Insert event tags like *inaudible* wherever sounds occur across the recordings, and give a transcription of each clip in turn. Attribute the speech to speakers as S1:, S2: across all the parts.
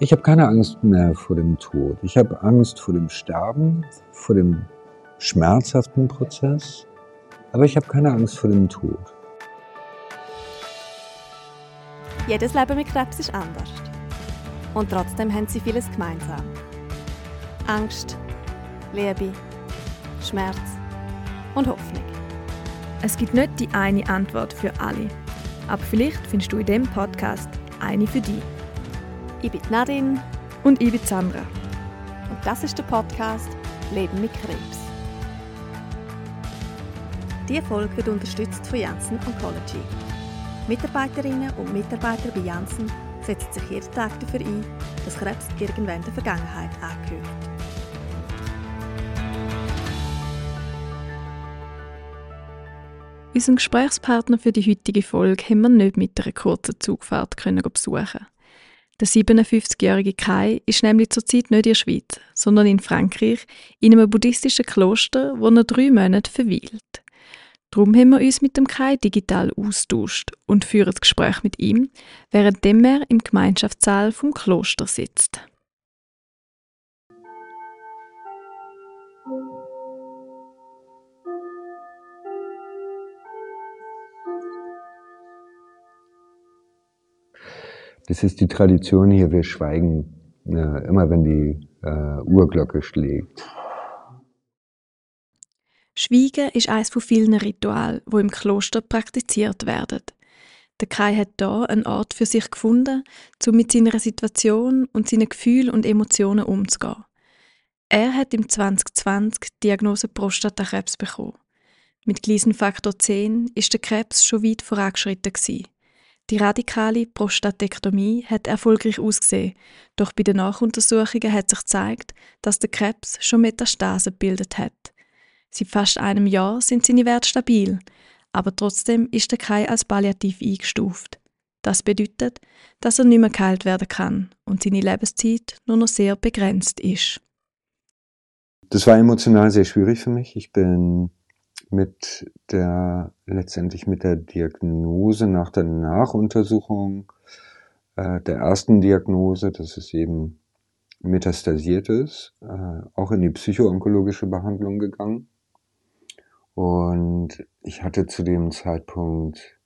S1: Ich habe keine Angst mehr vor dem Tod. Ich habe Angst vor dem Sterben, vor dem schmerzhaften Prozess, aber ich habe keine Angst vor dem Tod.
S2: Jedes Leben mit Krebs ist anders. Und trotzdem haben sie vieles gemeinsam. Angst, Liebe, Schmerz und Hoffnung.
S3: Es gibt nicht die eine Antwort für alle. Aber vielleicht findest du in diesem Podcast eine für dich.
S2: Ich bin Nadine.
S3: Und ich bin Sandra.
S2: Und das ist der Podcast Leben mit Krebs. Diese Folge wird unterstützt von Janssen Oncology. Mitarbeiterinnen und Mitarbeiter bei Janssen setzen sich jeden Tag dafür ein, dass Krebs irgendwann der Vergangenheit angehört.
S3: Unseren Gesprächspartner für die heutige Folge haben wir nicht mit einer kurzen Zugfahrt können besuchen. Der 57-jährige Kai ist nämlich zurzeit nicht in der Schweiz, sondern in Frankreich, in einem buddhistischen Kloster, wo er drei Monate verweilt. Darum haben wir uns mit dem Kai digital austauscht und führen das Gespräch mit ihm, während er im Gemeinschaftssaal vom Kloster sitzt.
S1: Das ist die Tradition hier, wir schweigen äh, immer, wenn die äh, Uhrglocke schlägt.
S3: Schweigen ist eines von vielen Ritualen, wo im Kloster praktiziert werden. Der Kai hat da einen Ort für sich gefunden, um mit seiner Situation und seinen Gefühlen und Emotionen umzugehen. Er hat im 2020 die Diagnose Prostatakrebs bekommen. Mit Gleisenfaktor 10 ist der Krebs schon weit vorangeschritten gewesen. Die radikale Prostatektomie hat erfolgreich ausgesehen, doch bei den Nachuntersuchungen hat sich gezeigt, dass der Krebs schon Metastasen gebildet hat. Seit fast einem Jahr sind seine Werte stabil, aber trotzdem ist der Kai als palliativ eingestuft. Das bedeutet, dass er nicht mehr geheilt werden kann und seine Lebenszeit nur noch sehr begrenzt ist.
S1: Das war emotional sehr schwierig für mich. Ich bin mit der, letztendlich mit der Diagnose nach der Nachuntersuchung äh, der ersten Diagnose, dass es eben metastasiert ist, äh, auch in die psychoonkologische Behandlung gegangen. Und ich hatte zu dem Zeitpunkt,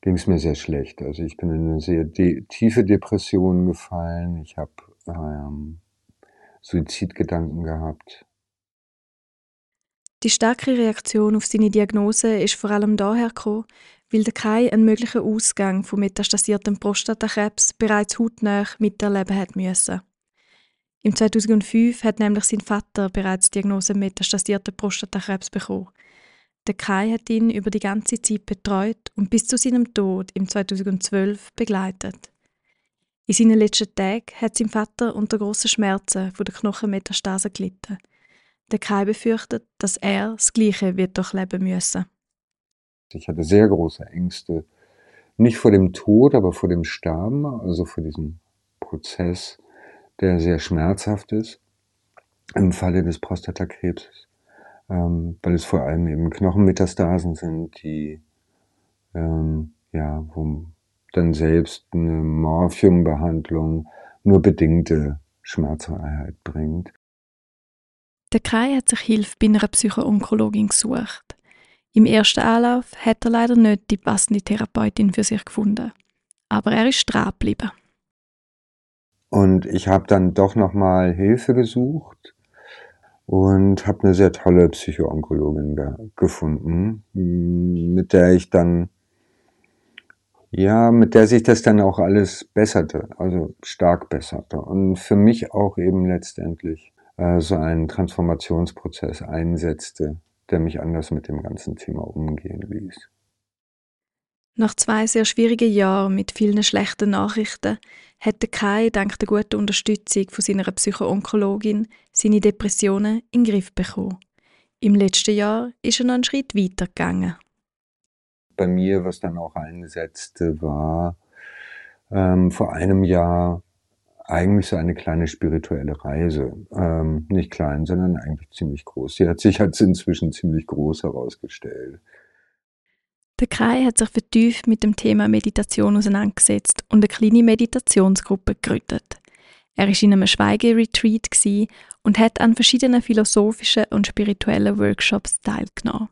S1: ging es mir sehr schlecht. Also ich bin in eine sehr de tiefe Depression gefallen. Ich habe ähm, Suizidgedanken gehabt.
S3: Die starke Reaktion auf seine Diagnose ist vor allem daher gekommen, weil der Kai einen möglichen Ausgang von metastasiertem Prostatakrebs bereits hautnah miterleben hat müssen. Im 2005 hat nämlich sein Vater bereits die Diagnose metastasierten Prostatakrebs bekommen. Der Kai hat ihn über die ganze Zeit betreut und bis zu seinem Tod im 2012 begleitet. In seinen letzten Tagen hat sein Vater unter grossen Schmerzen von der Knochenmetastase gelitten – der Kai befürchtet, dass er das Gleiche wird durchleben müssen.
S1: Ich hatte sehr große Ängste, nicht vor dem Tod, aber vor dem Sterben, also vor diesem Prozess, der sehr schmerzhaft ist im Falle des Prostatakrebses, ähm, weil es vor allem eben Knochenmetastasen sind, die ähm, ja, wo dann selbst eine Morphiumbehandlung nur bedingte Schmerzfreiheit bringt.
S3: Der Kai hat sich Hilfe bei einer Psychoonkologin gesucht. Im ersten Anlauf hat er leider nicht die passende Therapeutin für sich gefunden. Aber er ist dran geblieben.
S1: Und ich habe dann doch nochmal Hilfe gesucht und habe eine sehr tolle Psychoonkologin ge gefunden, mit der ich dann, ja, mit der sich das dann auch alles besserte, also stark besserte. Und für mich auch eben letztendlich äh, so einen Transformationsprozess einsetzte, der mich anders mit dem ganzen Thema umgehen ließ.
S3: Nach zwei sehr schwierigen Jahren mit vielen schlechten Nachrichten hätte Kai dank der guten Unterstützung von seiner Psychoonkologin seine Depressionen in den Griff bekommen. Im letzten Jahr ist er noch einen Schritt weiter gegangen.
S1: Bei mir, was dann auch einsetzte, war ähm, vor einem Jahr eigentlich so eine kleine spirituelle Reise. Ähm, nicht klein, sondern eigentlich ziemlich groß. Sie hat sich als inzwischen ziemlich groß herausgestellt.
S3: Der Kai hat sich vertieft mit dem Thema Meditation auseinandergesetzt und eine kleine Meditationsgruppe gegründet. Er war in einem Schweigeretreat und hat an verschiedenen philosophischen und spirituellen Workshops teilgenommen.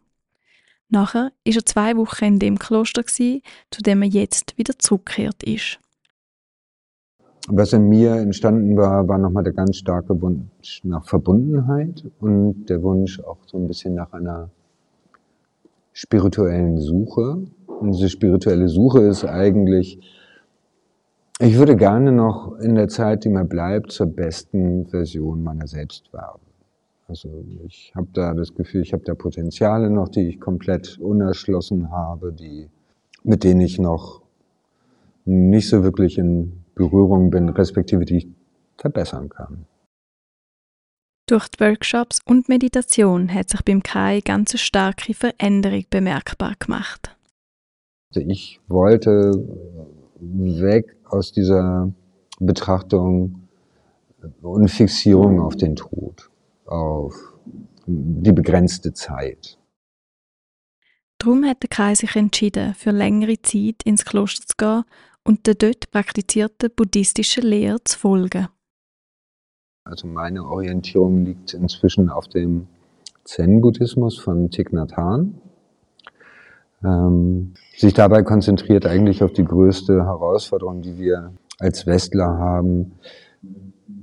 S3: Nachher war er zwei Wochen in dem Kloster, zu dem er jetzt wieder zurückgekehrt ist.
S1: Was in mir entstanden war, war nochmal der ganz starke Wunsch nach Verbundenheit und der Wunsch auch so ein bisschen nach einer spirituellen Suche. Und diese spirituelle Suche ist eigentlich, ich würde gerne noch in der Zeit, die mir bleibt, zur besten Version meiner selbst werden. Also ich habe da das Gefühl, ich habe da Potenziale noch, die ich komplett unerschlossen habe, die, mit denen ich noch nicht so wirklich in Berührung bin, respektive die ich verbessern kann.
S3: Durch die Workshops und Meditation hat sich beim Kai ganz eine starke Veränderung bemerkbar gemacht.
S1: Also ich wollte weg aus dieser Betrachtung und Fixierung auf den Tod, auf die begrenzte Zeit.
S3: Darum hat der Kai sich entschieden, für längere Zeit ins Kloster zu gehen und der dort praktizierten buddhistischen Lehre zu folgen.
S1: Also meine Orientierung liegt inzwischen auf dem Zen-Buddhismus von Thich Nhat Hanh. Ähm, sich dabei konzentriert eigentlich auf die größte Herausforderung, die wir als Westler haben,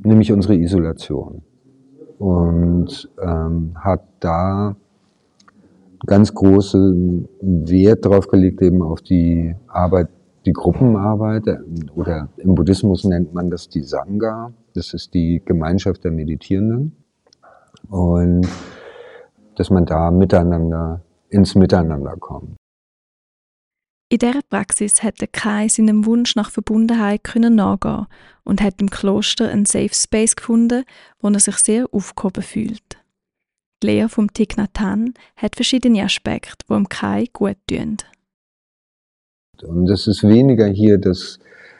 S1: nämlich unsere Isolation. Und ähm, hat da ganz großen Wert darauf gelegt, eben auf die Arbeit die Gruppenarbeit oder im Buddhismus nennt man das die Sangha. Das ist die Gemeinschaft der Meditierenden. Und dass man da miteinander ins Miteinander kommt.
S3: In dieser Praxis hätte Kai seinem Wunsch nach Verbundenheit können nachgehen und hat im Kloster einen Safe Space gefunden, wo er sich sehr aufgehoben fühlt. Die Lehre vom Thich Nhat Hanh hat verschiedene Aspekte, die ihm Kai gut tun.
S1: Und es ist weniger hier das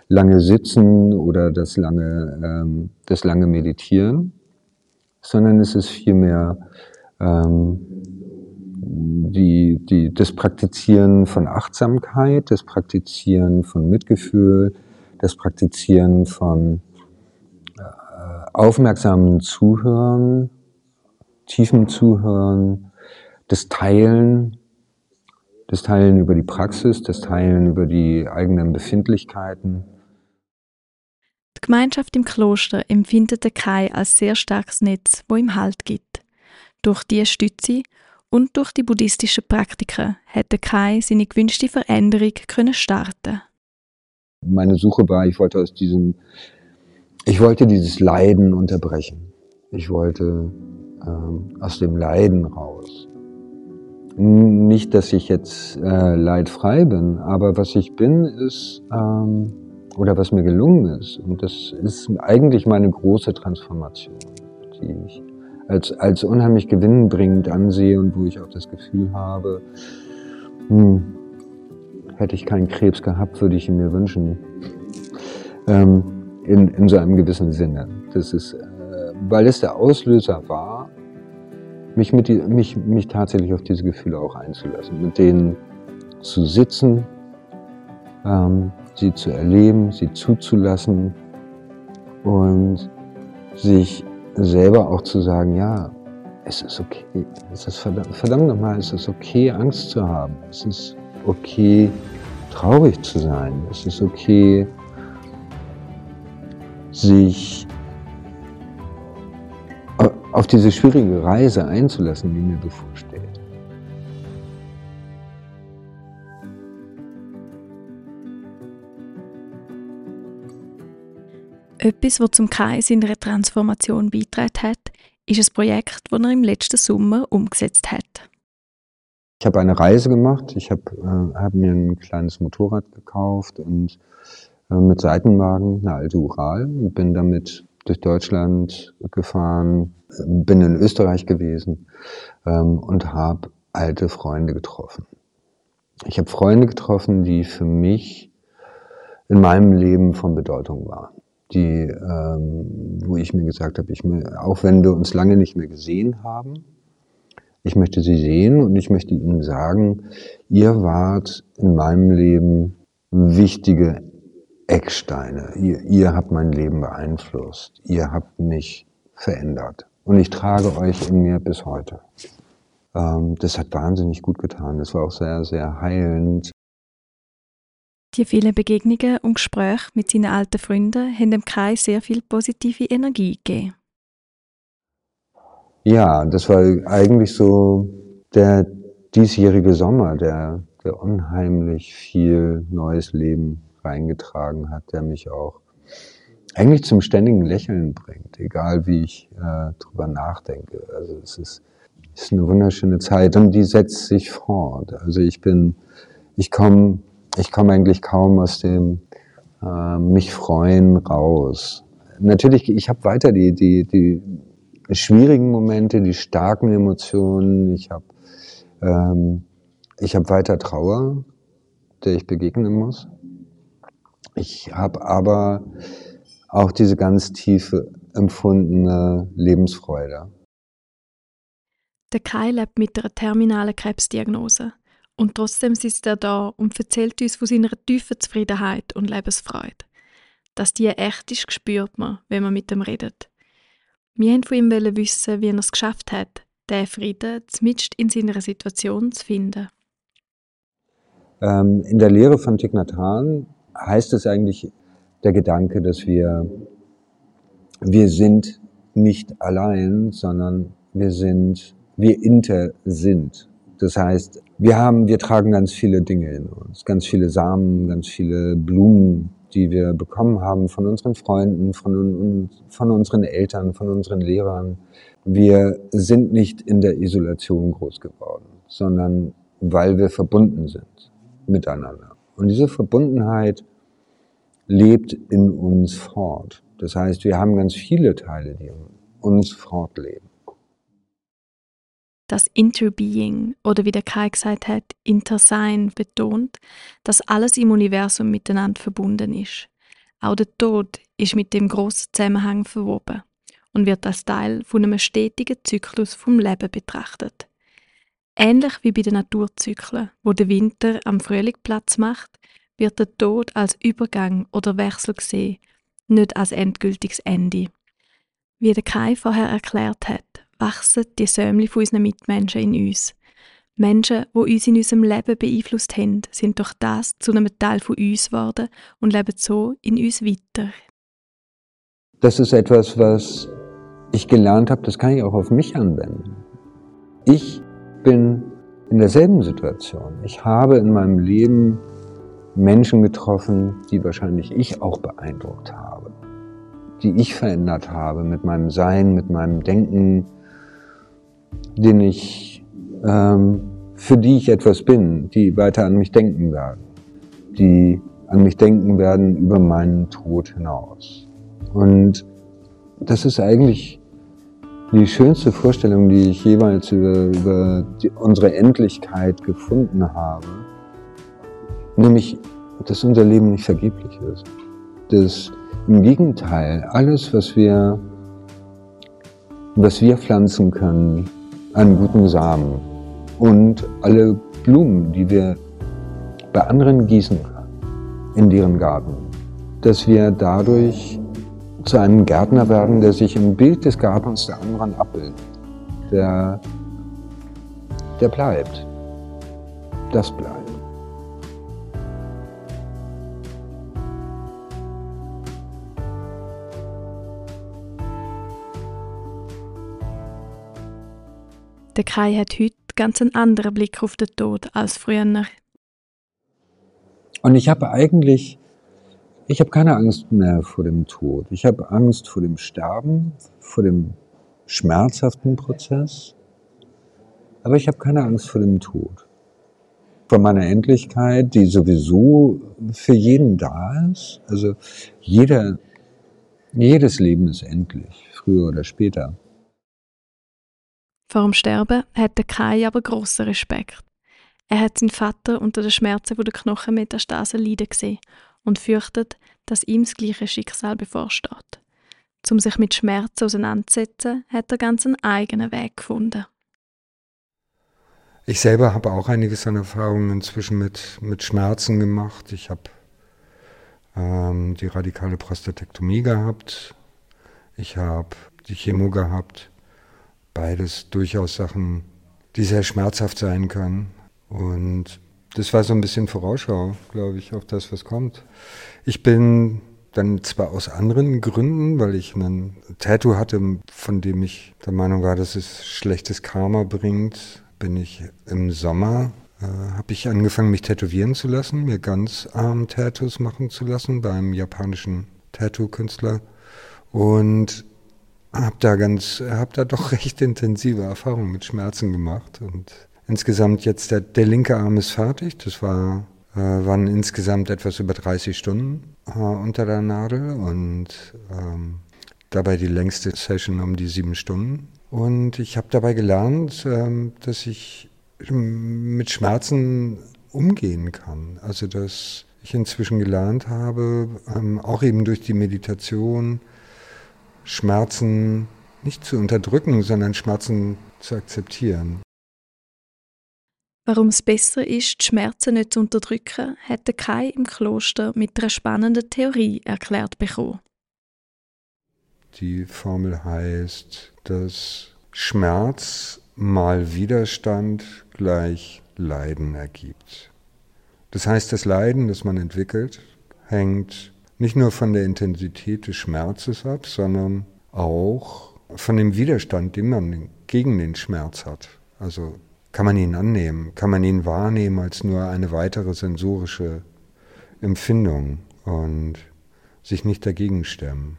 S1: lange Sitzen oder das lange, ähm, das lange Meditieren, sondern es ist vielmehr ähm, die, die, das Praktizieren von Achtsamkeit, das Praktizieren von Mitgefühl, das Praktizieren von äh, aufmerksamen Zuhören, tiefem Zuhören, das Teilen das Teilen über die Praxis, das Teilen über die eigenen Befindlichkeiten.
S3: Die Gemeinschaft im Kloster empfindet der Kai als sehr starkes Netz, wo ihm Halt gibt. Durch diese Stütze und durch die buddhistischen Praktiken hat der Kai seine gewünschte Veränderung können starten.
S1: Meine Suche war, ich wollte aus diesem, ich wollte dieses Leiden unterbrechen. Ich wollte ähm, aus dem Leiden raus. Nicht, dass ich jetzt äh, leidfrei bin, aber was ich bin, ist, ähm, oder was mir gelungen ist, und das ist eigentlich meine große Transformation, die ich als, als unheimlich gewinnbringend ansehe und wo ich auch das Gefühl habe, hm, hätte ich keinen Krebs gehabt, würde ich ihn mir wünschen. Ähm, in, in so einem gewissen Sinne. Das ist, äh, weil es der Auslöser war, mich, mit die, mich, mich tatsächlich auf diese Gefühle auch einzulassen, mit denen zu sitzen, ähm, sie zu erleben, sie zuzulassen und sich selber auch zu sagen, ja, es ist okay, es ist verdammt, verdammt nochmal, es ist okay, Angst zu haben, es ist okay, traurig zu sein, es ist okay, sich auf diese schwierige Reise einzulassen, die mir bevorsteht.
S3: Etwas, was zum Kreis in der Transformation beigetragen hat, ist ein Projekt, das er im letzten Sommer umgesetzt hat.
S1: Ich habe eine Reise gemacht. Ich habe äh, hab mir ein kleines Motorrad gekauft und äh, mit Seitenwagen eine alte Ural und bin damit durch Deutschland gefahren, bin in Österreich gewesen ähm, und habe alte Freunde getroffen. Ich habe Freunde getroffen, die für mich in meinem Leben von Bedeutung waren. Die, ähm, wo ich mir gesagt habe, ich, auch wenn wir uns lange nicht mehr gesehen haben, ich möchte sie sehen und ich möchte ihnen sagen, ihr wart in meinem Leben wichtige Ecksteine. Ihr, ihr habt mein Leben beeinflusst. Ihr habt mich verändert. Und ich trage euch in mir bis heute. Ähm, das hat wahnsinnig gut getan. Das war auch sehr, sehr heilend.
S3: Die vielen Begegnungen und Gespräche mit seinen alten Freunden haben dem Kai sehr viel positive Energie gegeben.
S1: Ja, das war eigentlich so der diesjährige Sommer, der, der unheimlich viel neues Leben reingetragen hat, der mich auch eigentlich zum ständigen Lächeln bringt, egal wie ich äh, drüber nachdenke. Also es ist, ist eine wunderschöne Zeit und die setzt sich fort. Also ich bin, ich komme, ich komme eigentlich kaum aus dem äh, mich freuen raus. Natürlich, ich habe weiter die, die, die schwierigen Momente, die starken Emotionen. Ich habe ähm, ich habe weiter Trauer, der ich begegnen muss. Ich habe aber auch diese ganz tiefe empfundene Lebensfreude.
S3: Der Kai lebt mit einer terminalen Krebsdiagnose. Und trotzdem sitzt er da und erzählt uns von seiner tiefen Zufriedenheit und Lebensfreude. Dass die echt ist, spürt man, wenn man mit ihm redet. Wir wollten von ihm wissen, wie er es geschafft hat, den Frieden zumindest in seiner Situation zu finden.
S1: Ähm, in der Lehre von Thich Nhat Hanh heißt es eigentlich der Gedanke, dass wir, wir sind nicht allein, sondern wir sind, wir inter sind. Das heißt, wir haben, wir tragen ganz viele Dinge in uns, ganz viele Samen, ganz viele Blumen, die wir bekommen haben von unseren Freunden, von, von unseren Eltern, von unseren Lehrern. Wir sind nicht in der Isolation groß geworden, sondern weil wir verbunden sind miteinander. Und diese Verbundenheit lebt in uns fort. Das heißt, wir haben ganz viele Teile, die in uns fortleben.
S3: Das Interbeing oder wie der Kai gesagt hat, Intersein betont, dass alles im Universum miteinander verbunden ist. Auch der Tod ist mit dem großen Zusammenhang verwoben und wird als Teil von einem stetigen Zyklus vom Leben betrachtet. Ähnlich wie bei den Naturzyklen, wo der Winter am Frühling Platz macht, wird der Tod als Übergang oder Wechsel gesehen, nicht als endgültiges Ende. Wie der Kai vorher erklärt hat, wachsen die Sämli von unseren Mitmenschen in uns. Menschen, die uns in unserem Leben beeinflusst haben, sind durch das zu einem Teil von uns geworden und leben so in uns weiter.
S1: Das ist etwas, was ich gelernt habe, das kann ich auch auf mich anwenden. Ich bin in derselben Situation. Ich habe in meinem Leben Menschen getroffen, die wahrscheinlich ich auch beeindruckt habe, die ich verändert habe mit meinem Sein, mit meinem Denken, den ich, ähm, für die ich etwas bin, die weiter an mich denken werden, die an mich denken werden über meinen Tod hinaus. Und das ist eigentlich die schönste Vorstellung, die ich jeweils über, über die, unsere Endlichkeit gefunden habe, nämlich, dass unser Leben nicht vergeblich ist. Dass im Gegenteil, alles, was wir, was wir pflanzen können an guten Samen und alle Blumen, die wir bei anderen gießen können, in deren Garten, dass wir dadurch zu einem Gärtner werden, der sich im Bild des Gartens der anderen abbildet. Der, der bleibt. Das bleibt.
S3: Der Kai hat heute ganz einen anderen Blick auf den Tod als früher.
S1: Und ich habe eigentlich ich habe keine Angst mehr vor dem Tod. Ich habe Angst vor dem Sterben, vor dem schmerzhaften Prozess. Aber ich habe keine Angst vor dem Tod. Vor meiner Endlichkeit, die sowieso für jeden da ist. Also jeder, jedes Leben ist endlich, früher oder später.
S3: Vor dem Sterben hat der Kai aber grossen Respekt. Er hat seinen Vater unter den Schmerzen von der Knochenmetastase leiden gesehen und fürchtet, dass ihm das gleiche Schicksal bevorsteht. Um sich mit Schmerzen auseinanderzusetzen, hat er ganz einen eigenen Weg gefunden.
S1: Ich selber habe auch einiges an Erfahrungen inzwischen mit, mit Schmerzen gemacht. Ich habe ähm, die radikale Prostatektomie gehabt. Ich habe die Chemo gehabt. Beides durchaus Sachen, die sehr schmerzhaft sein können. Und das war so ein bisschen Vorausschau, glaube ich, auf das, was kommt. Ich bin dann zwar aus anderen Gründen, weil ich ein Tattoo hatte, von dem ich der Meinung war, dass es schlechtes Karma bringt, bin ich im Sommer, äh, habe ich angefangen, mich tätowieren zu lassen, mir ganz arm Tattoos machen zu lassen beim japanischen Tattoo-Künstler und habe da ganz, habe da doch *laughs* recht intensive Erfahrungen mit Schmerzen gemacht und insgesamt jetzt der, der linke Arm ist fertig. Das war äh, waren insgesamt etwas über 30 Stunden äh, unter der Nadel und ähm, dabei die längste Session um die sieben Stunden. Und ich habe dabei gelernt, ähm, dass ich mit Schmerzen umgehen kann. Also dass ich inzwischen gelernt habe, ähm, auch eben durch die Meditation, Schmerzen nicht zu unterdrücken, sondern Schmerzen zu akzeptieren.
S3: Warum es besser ist, die Schmerzen nicht zu unterdrücken, hat Kai im Kloster mit einer spannenden Theorie erklärt bekommen.
S1: Die Formel heißt, dass Schmerz mal Widerstand gleich Leiden ergibt. Das heißt, das Leiden, das man entwickelt, hängt nicht nur von der Intensität des Schmerzes ab, sondern auch von dem Widerstand, den man gegen den Schmerz hat. Also kann man ihn annehmen? Kann man ihn wahrnehmen als nur eine weitere sensorische Empfindung und sich nicht dagegen stemmen?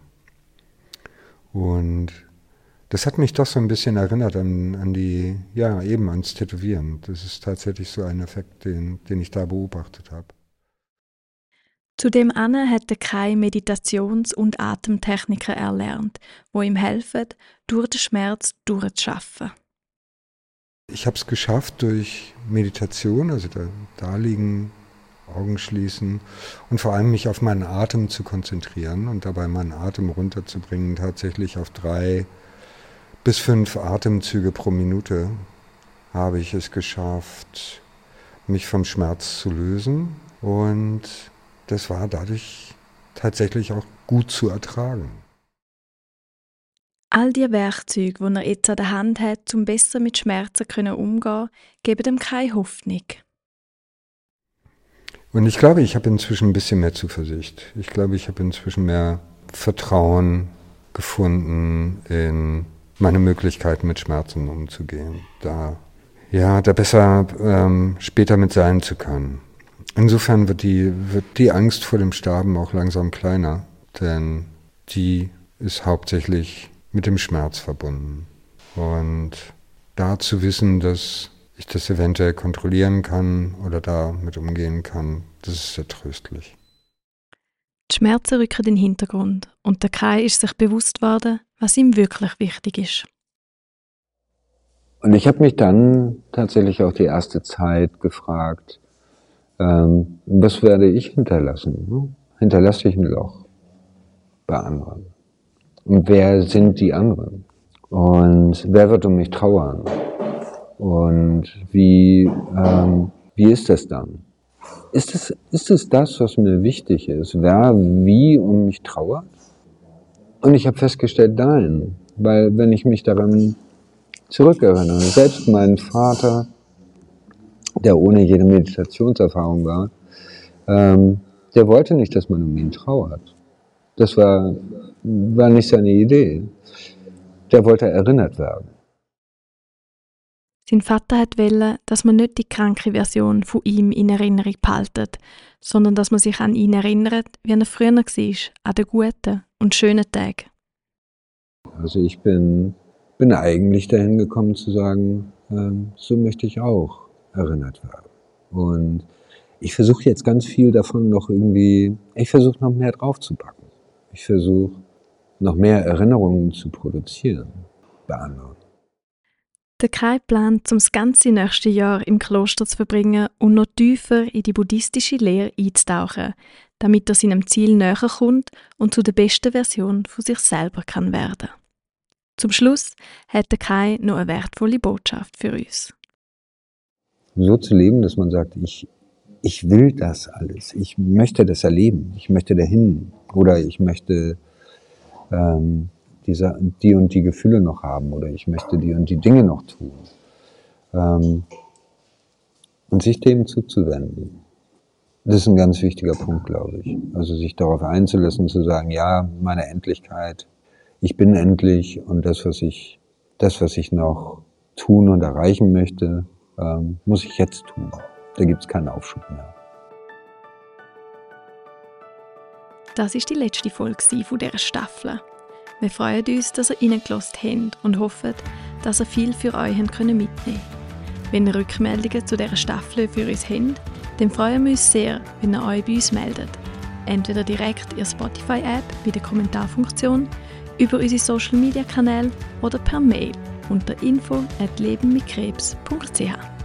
S1: Und das hat mich doch so ein bisschen erinnert an, an die, ja, eben ans Tätowieren. Das ist tatsächlich so ein Effekt, den, den ich da beobachtet habe.
S3: Zudem Anne hat Kai Meditations- und Atemtechniken erlernt, wo ihm helfen, durch den Schmerz durchzuschaffen.
S1: Ich habe es geschafft durch Meditation, also da, da liegen, Augen schließen und vor allem mich auf meinen Atem zu konzentrieren und dabei meinen Atem runterzubringen, tatsächlich auf drei bis fünf Atemzüge pro Minute habe ich es geschafft, mich vom Schmerz zu lösen und das war dadurch tatsächlich auch gut zu ertragen.
S3: All die Werkzeuge, die er jetzt an der Hand hat, um besser mit Schmerzen umzugehen, geben ihm keine Hoffnung.
S1: Und ich glaube, ich habe inzwischen ein bisschen mehr Zuversicht. Ich glaube, ich habe inzwischen mehr Vertrauen gefunden in meine Möglichkeiten, mit Schmerzen umzugehen. Da, ja, da besser ähm, später mit sein zu können. Insofern wird die, wird die Angst vor dem Sterben auch langsam kleiner, denn die ist hauptsächlich mit dem Schmerz verbunden. Und da zu wissen, dass ich das eventuell kontrollieren kann oder damit umgehen kann, das ist sehr tröstlich.
S3: Die Schmerzen rücken in den Hintergrund und der Kai ist sich bewusst worden, was ihm wirklich wichtig ist.
S1: Und ich habe mich dann tatsächlich auch die erste Zeit gefragt, ähm, was werde ich hinterlassen? Hinterlasse ich ein Loch bei anderen? Wer sind die anderen? Und wer wird um mich trauern? Und wie, ähm, wie ist das dann? Ist es, ist es das, was mir wichtig ist? Wer wie um mich trauert? Und ich habe festgestellt, nein. Weil wenn ich mich daran zurückerinnere, selbst mein Vater, der ohne jede Meditationserfahrung war, ähm, der wollte nicht, dass man um ihn trauert. Das war war nicht seine Idee. Der wollte erinnert werden.
S3: Sein Vater hat wollen, dass man nicht die kranke Version von ihm in Erinnerung behaltet, sondern dass man sich an ihn erinnert, wie er früher war, an den guten und schönen Tagen.
S1: Also ich bin, bin eigentlich dahin gekommen zu sagen, ähm, so möchte ich auch erinnert werden. Und ich versuche jetzt ganz viel davon noch irgendwie, ich versuche noch mehr draufzupacken. Ich versuche noch mehr Erinnerungen zu produzieren bei anderen.
S3: Der Kai plant, um das ganze nächste Jahr im Kloster zu verbringen und noch tiefer in die buddhistische Lehre einzutauchen, damit er seinem Ziel näher kommt und zu der besten Version von sich selber kann werden. Zum Schluss hat der Kai noch eine wertvolle Botschaft für uns.
S1: So zu leben, dass man sagt, ich, ich will das alles. Ich möchte das erleben. Ich möchte dahin. Oder ich möchte ähm, diese, die und die Gefühle noch haben. Oder ich möchte die und die Dinge noch tun. Ähm, und sich dem zuzuwenden. Das ist ein ganz wichtiger Punkt, glaube ich. Also sich darauf einzulassen, zu sagen, ja, meine Endlichkeit, ich bin endlich und das, was ich, das, was ich noch tun und erreichen möchte, ähm, muss ich jetzt tun. Da gibt es keinen Aufschub mehr.
S3: Das ist die letzte Folge dieser Staffel. Wir freuen uns, dass ihr reingelassen habt und hoffen, dass ihr viel für euch mitnehmen könnt. Wenn ihr Rückmeldungen zu dieser Staffel für uns habt, dann freuen wir uns sehr, wenn ihr euch bei uns meldet. Entweder direkt in der Spotify-App bei der Kommentarfunktion, über unsere Social-Media-Kanäle oder per Mail unter info at lebenmitkrebs.ch.